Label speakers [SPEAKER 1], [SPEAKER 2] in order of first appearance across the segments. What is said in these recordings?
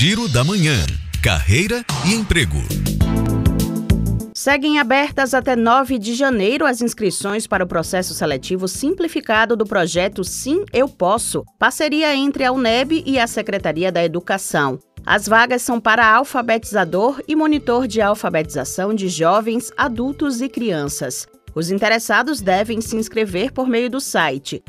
[SPEAKER 1] Giro da Manhã. Carreira e emprego.
[SPEAKER 2] Seguem abertas até 9 de janeiro as inscrições para o processo seletivo simplificado do projeto Sim Eu Posso, parceria entre a UNEB e a Secretaria da Educação. As vagas são para alfabetizador e monitor de alfabetização de jovens, adultos e crianças. Os interessados devem se inscrever por meio do site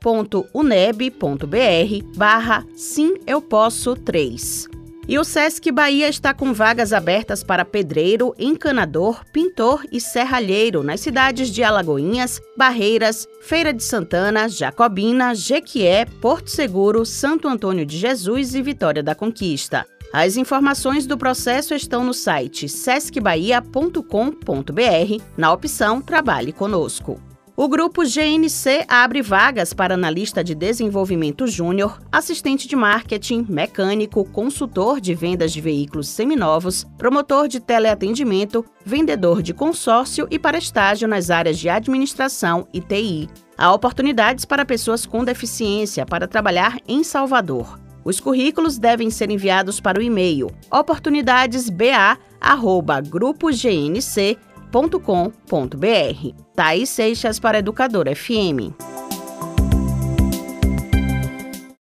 [SPEAKER 2] seleção.uneb.br barra Sim Eu Posso 3. E o Sesc Bahia está com vagas abertas para pedreiro, encanador, pintor e serralheiro nas cidades de Alagoinhas, Barreiras, Feira de Santana, Jacobina, Jequié, Porto Seguro, Santo Antônio de Jesus e Vitória da Conquista. As informações do processo estão no site sescbahia.com.br, na opção Trabalhe Conosco. O grupo GNC abre vagas para analista de desenvolvimento júnior, assistente de marketing, mecânico, consultor de vendas de veículos seminovos, promotor de teleatendimento, vendedor de consórcio e para estágio nas áreas de administração e TI. Há oportunidades para pessoas com deficiência para trabalhar em Salvador. Os currículos devem ser enviados para o e-mail oportunidadesba@grupognc.com.br. Thaís Seixas para Educador FM.